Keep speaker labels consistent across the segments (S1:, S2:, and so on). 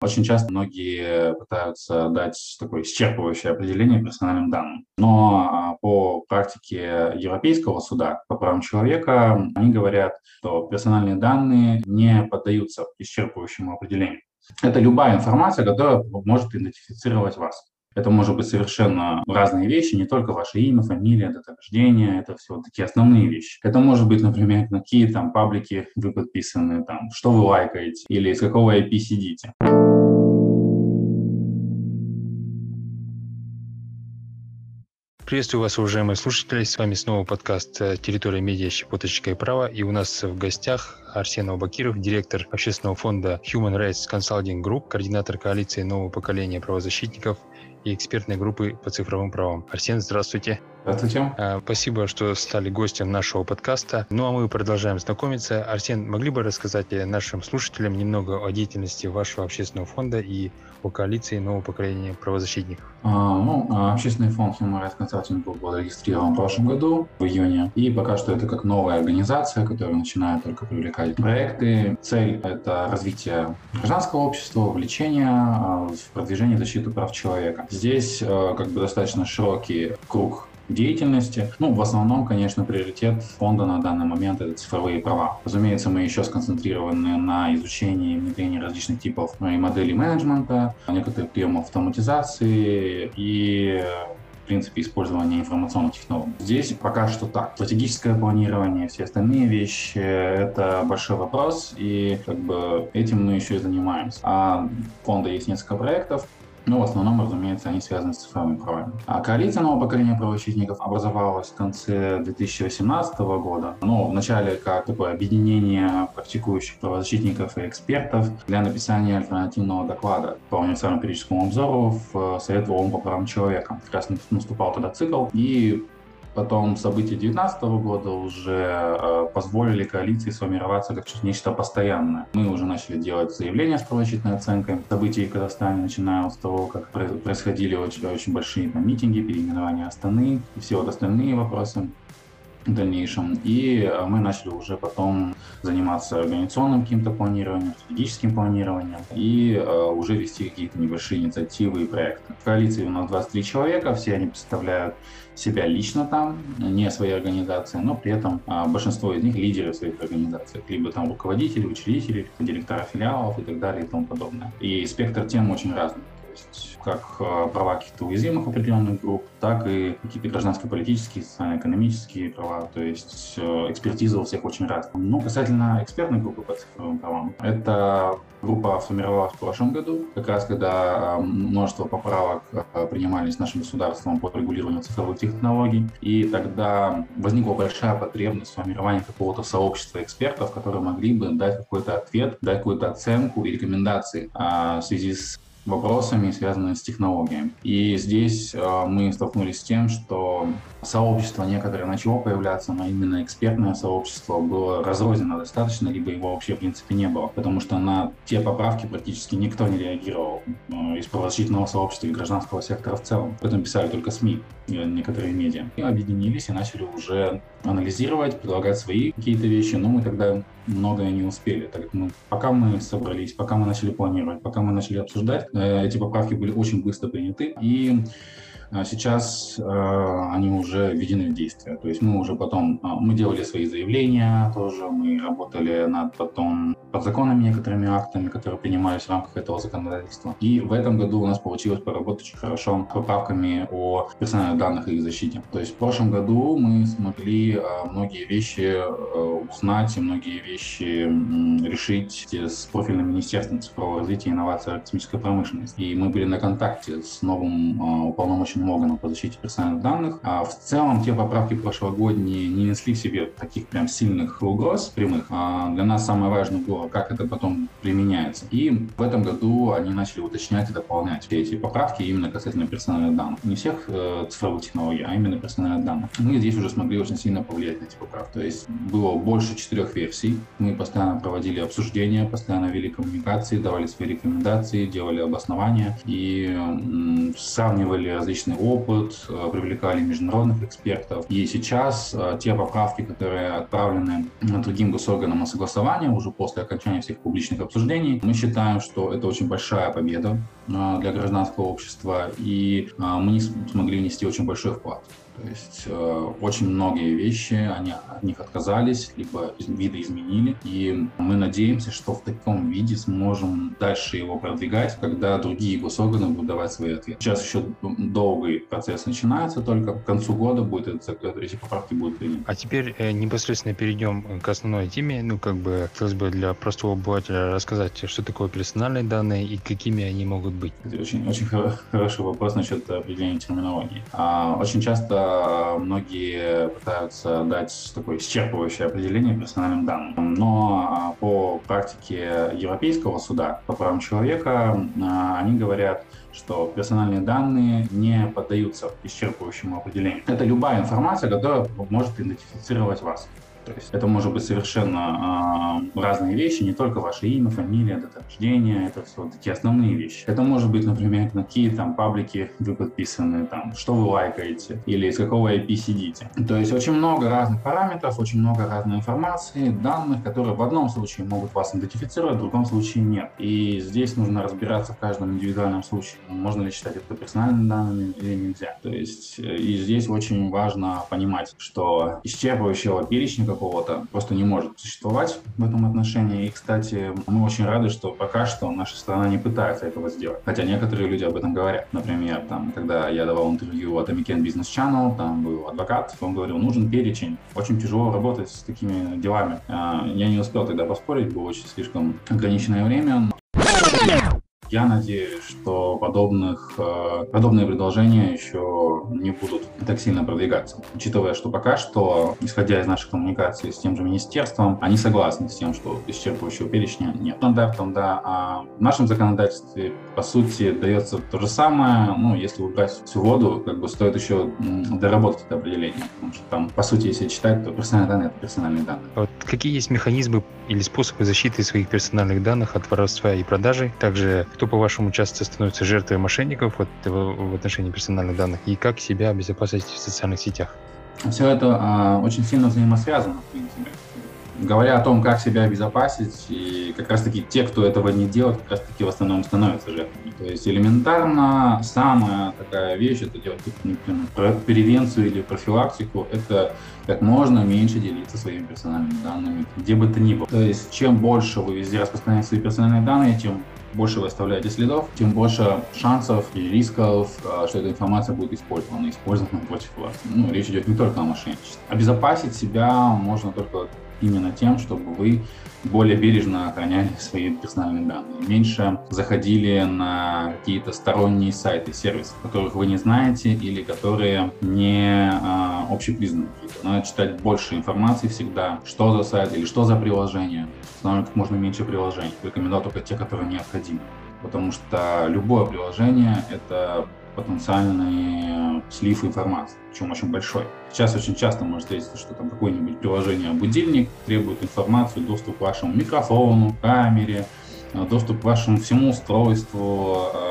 S1: Очень часто многие пытаются дать такое исчерпывающее определение персональным данным. Но а, по практике Европейского суда по правам человека они говорят, что персональные данные не поддаются исчерпывающему определению. Это любая информация, которая может идентифицировать вас. Это может быть совершенно разные вещи, не только ваше имя, фамилия, дата рождения, это все такие основные вещи. Это может быть, например, какие там паблики вы подписаны, там, что вы лайкаете или из какого IP сидите.
S2: Приветствую вас, уважаемые слушатели. С вами снова подкаст э, «Территория медиа. Щепоточка и право». И у нас в гостях Арсен Абакиров, директор общественного фонда Human Rights Consulting Group, координатор коалиции нового поколения правозащитников – и экспертной группы по цифровым правам. Арсен, здравствуйте.
S1: Здравствуйте.
S2: А, спасибо, что стали гостем нашего подкаста. Ну а мы продолжаем знакомиться. Арсен, могли бы рассказать нашим слушателям немного о деятельности вашего общественного фонда и о коалиции нового поколения правозащитников?
S1: А, ну, а, общественный фонд Human Rights Consulting был зарегистрирован в прошлом году, в июне. И пока что это как новая организация, которая начинает только привлекать проекты. Цель — это развитие гражданского общества, увлечение в продвижении защиты прав человека. Здесь как бы достаточно широкий круг деятельности. Ну, в основном, конечно, приоритет фонда на данный момент — это цифровые права. Разумеется, мы еще сконцентрированы на изучении и внедрении различных типов и моделей менеджмента, некоторых приемов автоматизации и в принципе, использования информационных технологий. Здесь пока что так. Стратегическое планирование, все остальные вещи — это большой вопрос, и как бы этим мы еще и занимаемся. А фонда есть несколько проектов, ну, в основном, разумеется, они связаны с цифровыми правами. А коалиция нового поколения правозащитников образовалась в конце 2018 года. Ну, вначале как такое объединение практикующих правозащитников и экспертов для написания альтернативного доклада по универсальному периодическому обзору в Совет ООН по правам человека. Как раз наступал тогда цикл, и Потом события 2019 года уже э, позволили коалиции сформироваться как нечто постоянное. Мы уже начали делать заявления с правозащитной оценкой событий в Казахстане, начиная с того, как происходили очень, очень большие там, митинги, переименования Астаны и все вот остальные вопросы в дальнейшем. И э, мы начали уже потом заниматься организационным каким-то планированием, стратегическим планированием и э, уже вести какие-то небольшие инициативы и проекты. В коалиции у нас 23 человека, все они представляют себя лично там, не своей организации, но при этом э, большинство из них лидеры своих организаций, либо там руководители, учредители, директора филиалов и так далее и тому подобное. И спектр тем очень разный есть как э, права каких-то уязвимых определенных групп, так и какие-то гражданско-политические, социально-экономические права, то есть э, экспертиза у всех очень разная. Ну, касательно экспертной группы по цифровым правам, это группа формировалась в прошлом году, как раз когда э, множество поправок принимались нашим государством по регулированию цифровых технологий, и тогда возникла большая потребность в формировании какого-то сообщества экспертов, которые могли бы дать какой-то ответ, дать какую-то оценку и рекомендации в связи с вопросами, связанными с технологиями. И здесь э, мы столкнулись с тем, что сообщество некоторое начало появляться, но именно экспертное сообщество было разрознено достаточно, либо его вообще в принципе не было, потому что на те поправки практически никто не реагировал э, из правозащитного сообщества и гражданского сектора в целом. Об этом писали только СМИ и некоторые медиа. И объединились и начали уже анализировать, предлагать свои какие-то вещи, но мы тогда многое не успели. Так мы, пока мы собрались, пока мы начали планировать, пока мы начали обсуждать, э, эти поправки были очень быстро приняты. И а сейчас э, они уже введены в действие. То есть мы уже потом, э, мы делали свои заявления тоже, мы работали над потом подзаконными некоторыми актами, которые принимались в рамках этого законодательства. И в этом году у нас получилось поработать очень хорошо с поправками о персональных данных и их защите. То есть в прошлом году мы смогли э, многие вещи э, узнать и многие вещи решить с профильным министерством цифрового развития, инноваций и космической промышленности. И мы были на контакте с новым э, уполномоченным много по защите персональных данных. А в целом те поправки прошлогодние не несли в себе таких прям сильных угроз прямых. А для нас самое важное было, как это потом применяется. И в этом году они начали уточнять и дополнять все эти поправки именно касательно персональных данных. Не всех э, цифровых технологий, а именно персональных данных. Мы здесь уже смогли очень сильно повлиять на эти поправки. То есть было больше четырех версий. Мы постоянно проводили обсуждения, постоянно вели коммуникации, давали свои рекомендации, делали обоснования и м- сравнивали различные различный опыт, э, привлекали международных экспертов. И сейчас э, те поправки, которые отправлены другим госорганам на согласование уже после окончания всех публичных обсуждений, мы считаем, что это очень большая победа для гражданского общества, и мы смогли внести очень большой вклад. То есть э, очень многие вещи, они от них отказались, либо видоизменили. И мы надеемся, что в таком виде сможем дальше его продвигать, когда другие госорганы будут давать свои ответы. Сейчас еще долгий процесс начинается, только к концу года будет эти поправки будут приняты.
S2: А теперь э, непосредственно перейдем к основной теме. Ну, как бы хотелось бы для простого обывателя рассказать, что такое персональные данные и какими они могут быть.
S1: Это очень, очень хороший вопрос насчет определения терминологии. А, очень часто многие пытаются дать такое исчерпывающее определение персональным данным. Но а, по практике Европейского суда по правам человека а, они говорят, что персональные данные не поддаются исчерпывающему определению. Это любая информация, которая может идентифицировать вас. То есть это может быть совершенно э, разные вещи, не только ваше имя, фамилия, дата рождения, это все такие основные вещи. Это может быть, например, какие там паблики вы подписаны, там, что вы лайкаете, или из какого IP сидите. То есть очень много разных параметров, очень много разной информации, данных, которые в одном случае могут вас идентифицировать, в другом случае нет. И здесь нужно разбираться в каждом индивидуальном случае. Можно ли считать это персональными данными или нельзя. То есть э, и здесь очень важно понимать, что исчерпывающего перечня какого-то просто не может существовать в этом отношении. И, кстати, мы очень рады, что пока что наша страна не пытается этого сделать. Хотя некоторые люди об этом говорят. Например, там, когда я давал интервью от American Business Channel, там был адвокат, он говорил, нужен перечень. Очень тяжело работать с такими делами. А, я не успел тогда поспорить, было очень слишком ограниченное время. Я надеюсь, что подобных, э, подобные предложения еще не будут так сильно продвигаться. Учитывая, что пока что, исходя из нашей коммуникации с тем же министерством, они согласны с тем, что исчерпывающего перечня нет. Стандартом, да, а в нашем законодательстве, по сути, дается то же самое. Ну, если убрать всю воду, как бы стоит еще доработать это определение. Потому что там, по сути, если читать, то персональные данные — это персональные данные.
S2: Вот какие есть механизмы или способы защиты своих персональных данных от воровства и продажи? Также кто, по-вашему, часто становится жертвой мошенников вот, в, в отношении персональных данных, и как себя обезопасить в социальных сетях?
S1: Все это а, очень сильно взаимосвязано, в принципе. Говоря о том, как себя обезопасить, и как раз-таки те, кто этого не делает, как раз-таки в основном становятся жертвами. То есть элементарно самая такая вещь, это делать например, превенцию или профилактику, это как можно меньше делиться своими персональными данными, где бы то ни было. То есть чем больше вы везде распространяете свои персональные данные, тем больше вы оставляете следов, тем больше шансов и рисков, а, что эта информация будет использована, использована против вас. Ну, речь идет не только о мошенничестве. Обезопасить себя можно только именно тем, чтобы вы более бережно охраняли свои персональные данные, меньше заходили на какие-то сторонние сайты, сервисы, которых вы не знаете или которые не а, общепризнанные. Надо читать больше информации всегда, что за сайт или что за приложение. Устанавливать как можно меньше приложений. Рекомендую только те, которые необходимы. Потому что любое приложение — это потенциальный слив информации, причем очень большой. Сейчас очень часто может встретиться, что там какое-нибудь приложение будильник требует информацию, доступ к вашему микрофону, камере, э, доступ к вашему всему устройству, э,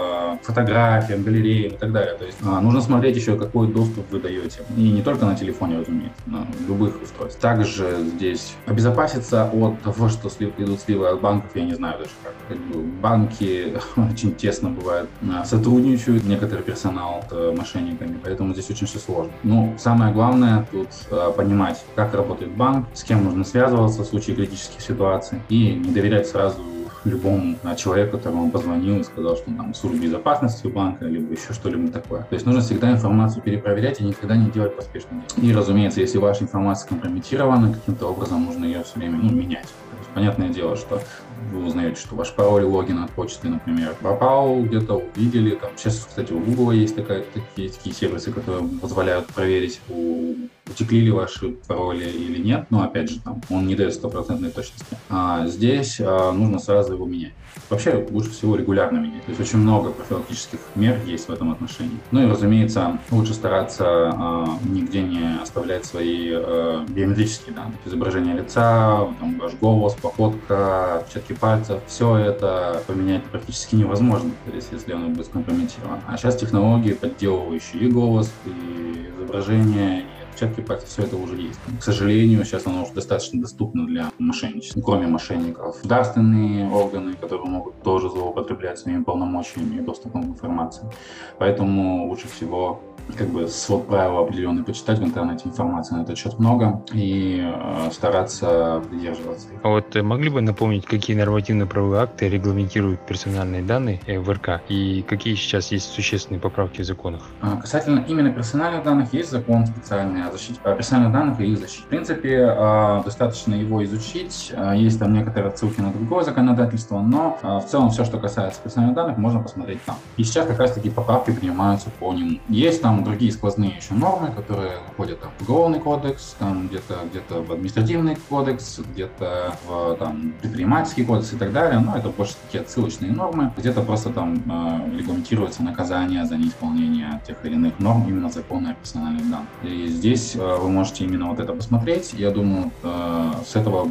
S1: фотографиям, галереям и так далее. То есть а, нужно смотреть еще, какой доступ вы даете. И не только на телефоне, разумеется, на любых устройствах. Также здесь обезопаситься от того, что слив, идут сливы от банков, я не знаю даже как. как бы банки очень тесно бывают а, сотрудничают, некоторый персонал с э, мошенниками, поэтому здесь очень все сложно. Но самое главное тут а, понимать, как работает банк, с кем нужно связываться в случае критических ситуаций и не доверять сразу любому человеку, которому он позвонил и сказал, что там служба безопасности у банка, либо еще что-либо такое. То есть нужно всегда информацию перепроверять и никогда не делать поспешно. И, разумеется, если ваша информация компрометирована, каким-то образом нужно ее все время ну, менять. То есть, понятное дело, что вы узнаете, что ваш пароль логин от почты, например, пропал где-то, увидели. Там, сейчас, кстати, у Google есть такая, такие, такие сервисы, которые позволяют проверить, утекли ли ваши пароли или нет. Но, опять же, там, он не дает стопроцентной точности. А здесь а, нужно сразу его менять. Вообще, лучше всего регулярно менять. То есть очень много профилактических мер есть в этом отношении. Ну и, разумеется, лучше стараться а, нигде не оставлять свои а, биометрические данные. Изображение лица, там, ваш голос, походка, отпечатки отпечатки пальцев, все это поменять практически невозможно, если оно будет скомпрометировано. А сейчас технологии, подделывающие и голос, и изображение, отпечатки пальцев, все это уже есть. К сожалению, сейчас оно уже достаточно доступно для мошенничества. Кроме мошенников, государственные органы, которые могут тоже злоупотреблять своими полномочиями и доступом к информации. Поэтому лучше всего как бы свод правил определенный почитать в интернете, информации на этот счет много, и э, стараться придерживаться.
S2: А вот э, могли бы напомнить, какие нормативно-правовые акты регламентируют персональные данные э, в РК, и какие сейчас есть существенные поправки в законах?
S1: А, касательно именно персональных данных, есть закон специальный защите о персональных данных и их защите. В принципе, э, достаточно его изучить, э, есть там некоторые отсылки на другое законодательство, но э, в целом все, что касается персональных данных, можно посмотреть там. И сейчас как раз таки поправки принимаются по нему. Есть там другие сквозные еще нормы, которые входят там, в уголовный кодекс, там где-то где в административный кодекс, где-то в там, предпринимательский кодекс и так далее. Но это больше такие отсылочные нормы. Где-то просто там э, регламентируется наказание за неисполнение тех или иных норм именно закона о персональных данных. И здесь э, вы можете именно вот это посмотреть. Я думаю, э, с этого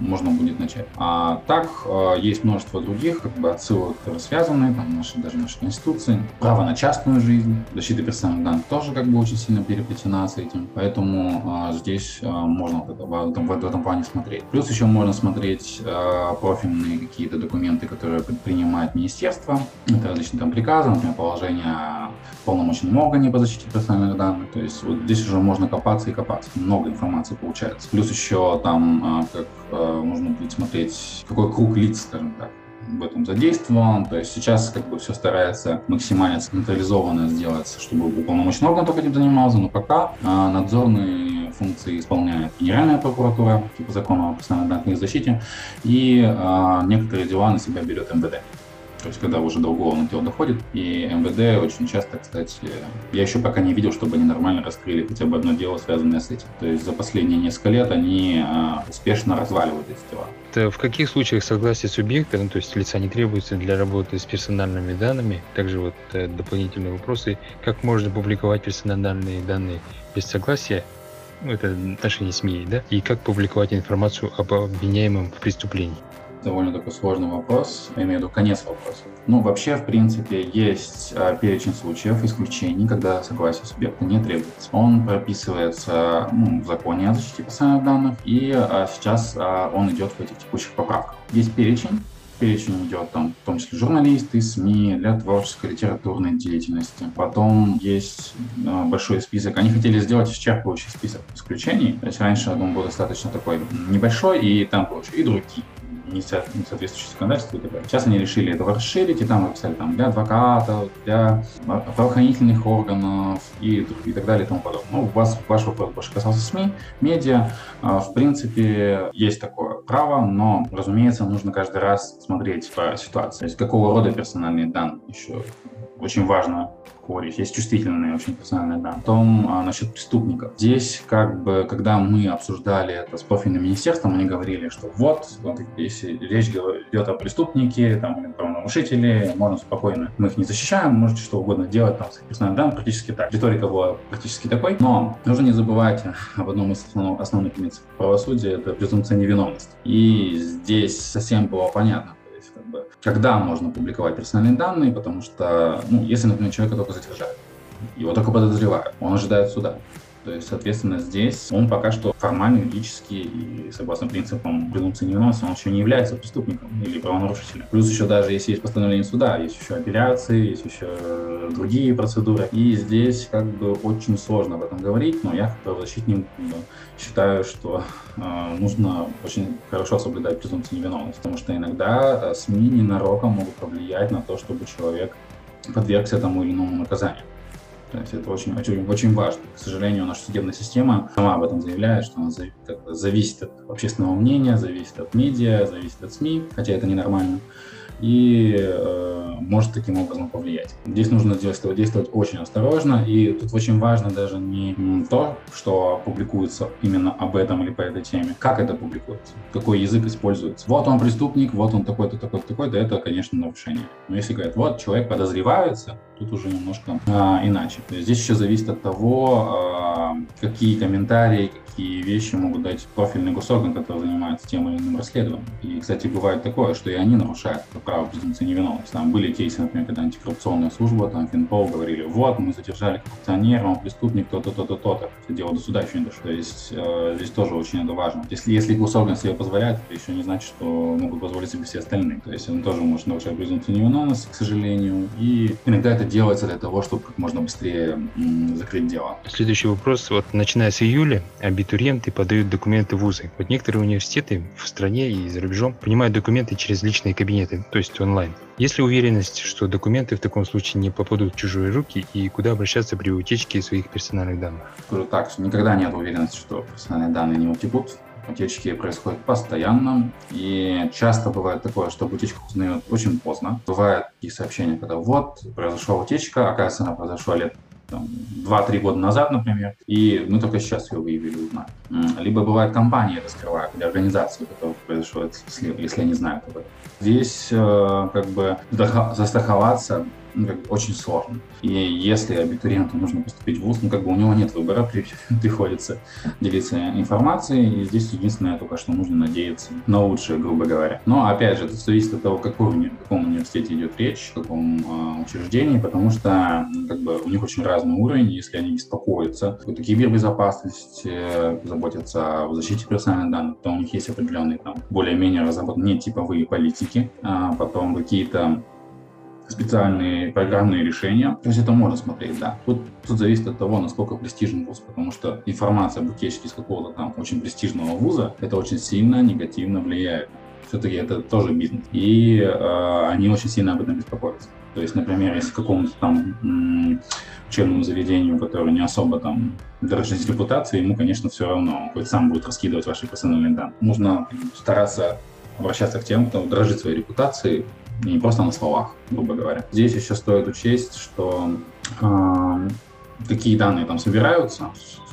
S1: можно будет начать. А так э, есть множество других как бы отсылок, которые связаны, там наши, даже наши конституции. Право на частную жизнь, защита персональных данных тоже как бы очень сильно переплетена с этим. Поэтому э, здесь э, можно в, этом, в этом плане смотреть. Плюс еще можно смотреть э, профильные какие-то документы, которые принимает министерство. Это различные там приказы, например, положение о органе по защите персональных данных. То есть вот здесь уже можно копаться и копаться. Много информации получается. Плюс еще там как нужно будет смотреть, какой круг лиц, скажем так, в этом задействован. То есть сейчас как бы все старается максимально централизованно сделать, чтобы уполномоченный орган только этим занимался, но пока а, надзорные функции исполняет Генеральная прокуратура, типа закона о персональной данной защите, и а, некоторые дела на себя берет МВД. То есть, когда уже до уголовных дел доходит, и МВД очень часто, кстати, я еще пока не видел, чтобы они нормально раскрыли хотя бы одно дело, связанное с этим. То есть, за последние несколько лет они а, успешно разваливают эти дела.
S2: Это в каких случаях согласие субъекта, ну, то есть лица не требуется для работы с персональными данными? Также вот э, дополнительные вопросы. Как можно публиковать персональные данные без согласия? Ну, это отношение СМИ, да? И как публиковать информацию об обвиняемом в преступлении?
S1: Довольно такой сложный вопрос, я имею в виду конец вопроса. Ну, вообще, в принципе, есть а, перечень случаев, исключений, когда согласие субъекта не требуется. Он прописывается ну, в законе о защите персональных данных, и а, сейчас а, он идет в этих текущих поправках. Есть перечень, перечень идет там, в том числе журналисты, СМИ, для творческой, литературной деятельности. Потом есть э, большой список. Они хотели сделать исчерпывающий список исключений. То есть раньше он был достаточно такой небольшой, и там, короче, и другие не, со, и так далее. Сейчас они решили этого расширить, и там написали там, для адвокатов, для правоохранительных органов и, и так далее и тому подобное. Ну, у вас ваш вопрос больше касался СМИ, медиа. А, в принципе, есть такое право, но, разумеется, нужно каждый раз смотреть по ситуации. То есть какого рода персональные данные еще очень важно говорить. Есть чувствительные очень персональные данные. Потом а, насчет преступников. Здесь, как бы, когда мы обсуждали это с профильным министерством, они говорили, что вот, вот если речь идет о преступнике, там, или правонарушителе, можно спокойно, мы их не защищаем, можете что угодно делать, там, с персональными данными, практически так. Риторика была практически такой. Но нужно не забывать об одном из основных, основных принципов правосудия, это презумпция невиновности. И здесь совсем было понятно, бы, когда можно публиковать персональные данные, потому что, ну, если, например, человека только задержали, его только подозревают, он ожидает суда. То есть, соответственно, здесь он пока что формально, юридически и согласно принципам презумпции невиновности, он еще не является преступником или правонарушителем. Плюс еще даже если есть постановление суда, есть еще апелляции, есть еще другие процедуры. И здесь как бы очень сложно об этом говорить, но я как правозащитник считаю, что э, нужно очень хорошо соблюдать презумпцию невиновности, потому что иногда э, СМИ ненароком могут повлиять на то, чтобы человек подвергся тому или иному наказанию. То есть это очень, очень, очень важно. К сожалению, наша судебная система сама об этом заявляет, что она зависит от общественного мнения, зависит от медиа, зависит от СМИ, хотя это ненормально и э, может таким образом повлиять. Здесь нужно действовать, действовать очень осторожно, и тут очень важно даже не то, что публикуется именно об этом или по этой теме, как это публикуется, какой язык используется. Вот он преступник, вот он такой-то, такой-то, такой-то, это, конечно, нарушение. Но если говорят, вот человек подозревается, тут уже немножко э, иначе. То есть здесь еще зависит от того, э, какие комментарии, какие вещи могут дать профильный госорган, который занимается тем или иным расследованием. И, кстати, бывает такое, что и они нарушают право презумпции невиновности. Там были кейсы, например, когда антикоррупционная служба, там Финпол говорили, вот, мы задержали коррупционера, он преступник, то-то, то-то, то-то. Дело до суда еще не дошло. То есть э, здесь тоже очень это важно. Если, если госорган себе позволяет, это еще не значит, что могут позволить себе все остальные. То есть он тоже может нарушать презумпцию невиновности, к сожалению. И иногда это делается для того, чтобы как можно быстрее закрыть дело.
S2: Следующий вопрос. Вот начиная с июля абитуриенты подают документы в вузы. Вот некоторые университеты в стране и за рубежом принимают документы через личные кабинеты, то есть онлайн. Есть ли уверенность, что документы в таком случае не попадут в чужие руки и куда обращаться при утечке своих персональных данных?
S1: Скажу так, что никогда нет уверенности, что персональные данные не утекут. Утечки происходят постоянно, и часто бывает такое, что об утечках узнают очень поздно. Бывают такие сообщения, когда вот, произошла утечка, оказывается, она произошла лет там, 2-3 года назад, например, и мы только сейчас ее выявили, узнали. Либо бывает компании раскрывают, или организации, которые происходит, если, если они знают об этом. Здесь э, как бы застраховаться ну, как бы очень сложно. И если абитуриенту нужно поступить в ВУЗ, ну, как бы у него нет выбора, приходится делиться информацией, и здесь единственное только, что нужно надеяться на лучшее, грубо говоря. Но, опять же, это зависит от того, какой, в каком университете идет речь, в каком э, учреждении, потому что как бы, у них очень разный уровень, если они беспокоятся о кибербезопасности, заботятся о защите персональных данных, то у них есть определенные там более-менее разработанные типовые политики, а потом какие-то специальные программные решения. То есть это можно смотреть, да. Тут, тут зависит от того, насколько престижен вуз, потому что информация об утечке из какого-то там очень престижного вуза, это очень сильно негативно влияет. Все-таки это тоже бизнес. И э, они очень сильно об этом беспокоятся. То есть, например, если какому-то там учебному заведению, которое не особо там дорожит репутацией, ему, конечно, все равно. Он хоть сам будет раскидывать ваши персональные данные. Нужно стараться обращаться к тем, кто дорожит своей репутацией, не просто на словах, грубо говоря. Здесь еще стоит учесть, что э, какие данные там собираются,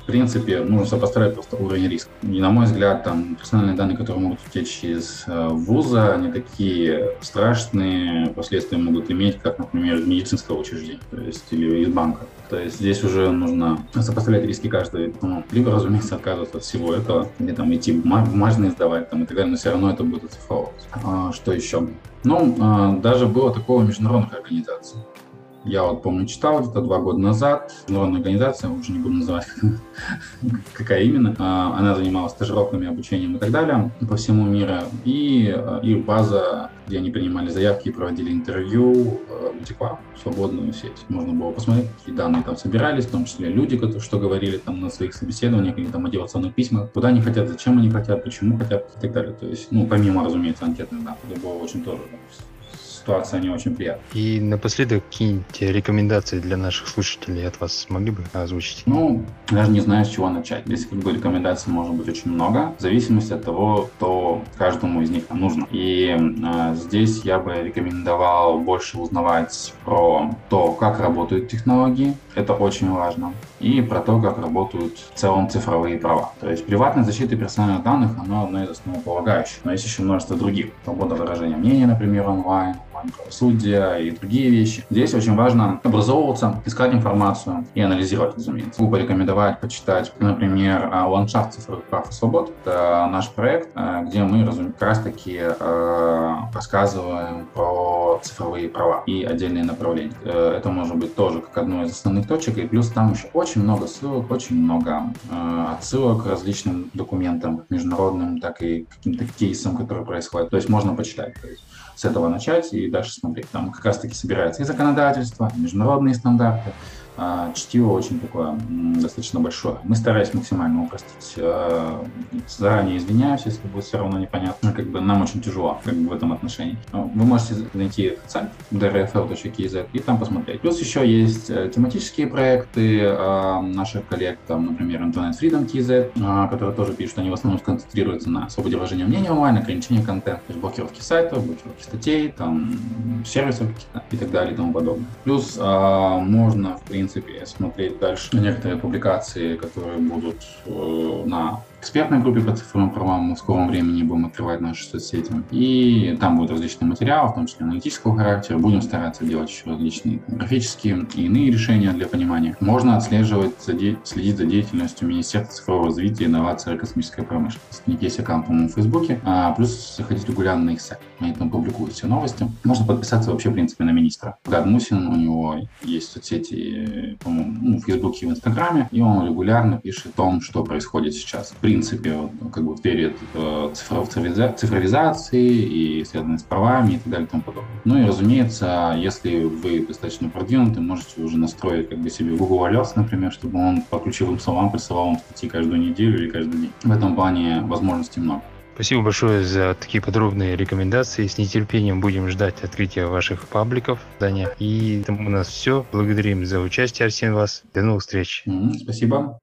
S1: в принципе, нужно сопоставить просто уровень риска. И, на мой взгляд, там персональные данные, которые могут утечь из э, вуза, они такие страшные последствия могут иметь, как, например, из медицинского учреждения, то есть или из банка. То есть здесь уже нужно сопоставлять риски каждой, ну, либо, разумеется, отказываться от всего этого, или там идти бумажные сдавать там, и так далее, но все равно это будет оцифровываться. А, что еще? Ну, а, даже было такого международных организаций. Я вот помню, читал где-то два года назад. Международная организация, уже не буду называть, какая именно. А, она занималась стажировками, обучением и так далее по всему миру. И а, их база, где они принимали заявки проводили интервью, утекла в свободную сеть. Можно было посмотреть, какие данные там собирались, в том числе люди, что говорили там на своих собеседованиях или там мотивационных письмах, куда они хотят, зачем они хотят, почему хотят и так далее. То есть, ну, помимо, разумеется, анкетных данных, это было очень тоже ситуация не очень приятная.
S2: И напоследок какие-нибудь рекомендации для наших слушателей от вас могли бы озвучить?
S1: Ну, даже не знаю, с чего начать. Здесь как бы рекомендаций может быть очень много, в зависимости от того, что каждому из них нужно. И э, здесь я бы рекомендовал больше узнавать про то, как работают технологии. Это очень важно. И про то, как работают в целом цифровые права. То есть приватная защита персональных данных, она одна из основополагающих. Но есть еще множество других. Свобода выражения мнения, например, онлайн, правосудия и другие вещи. Здесь очень важно образовываться, искать информацию и анализировать, разумеется. Могу порекомендовать почитать, например, «Ландшафт цифровых прав и свобод». Это наш проект, э, где мы, разумеется, как раз таки э, рассказываем про цифровые права и отдельные направления. Э, это может быть тоже как одно из основных точек, и плюс там еще очень много ссылок, очень много отсылок к различным документам, международным, так и каким-то кейсам, которые происходят. То есть можно почитать. То есть с этого начать и дальше смотреть. Там как раз-таки собирается и законодательство, и международные стандарты, чтиво очень такое достаточно большое. Мы старались максимально упростить. А, заранее извиняюсь, если будет все равно непонятно. Как бы нам очень тяжело как бы, в этом отношении. Вы можете найти сайт drfl.kz и там посмотреть. Плюс еще есть э, тематические проекты а, наших коллег, там, например, Internet Freedom KZ, которые тоже пишут, они в основном сконцентрируются на свободе выражения мнения онлайн, ограничении контента, то есть блокировки сайтов, блокировки статей, там, сервисов и так далее и тому подобное. Плюс можно, в принципе, принципе, смотреть дальше. Некоторые публикации, которые будут э, на экспертной группе по цифровым правам. Мы в скором времени будем открывать наши соцсети. И там будут различные материалы, в том числе аналитического характера. Будем стараться делать еще различные графические и иные решения для понимания. Можно отслеживать, следить за деятельностью Министерства цифрового развития, инноваций и космической промышленности. У них есть аккаунт, по-моему, в Фейсбуке. А плюс заходить регулярно на их сайт. Они там публикуют все новости. Можно подписаться вообще, в принципе, на министра. Гад Мусин, у него есть соцсети, по-моему, ну, в Фейсбуке и в Инстаграме, и он регулярно пишет о том, что происходит сейчас. В принципе, ну, как бы верит в цифровизации и связанные с правами и так далее и тому подобное. Ну и, разумеется, если вы достаточно продвинуты, можете уже настроить как бы себе Google Alerts, например, чтобы он по ключевым словам присылал вам статьи каждую неделю или каждый день. В этом плане возможностей много.
S2: Спасибо большое за такие подробные рекомендации. С нетерпением будем ждать открытия ваших пабликов, Даня. И у нас все. Благодарим за участие, Арсен, вас. До новых встреч.
S1: Спасибо.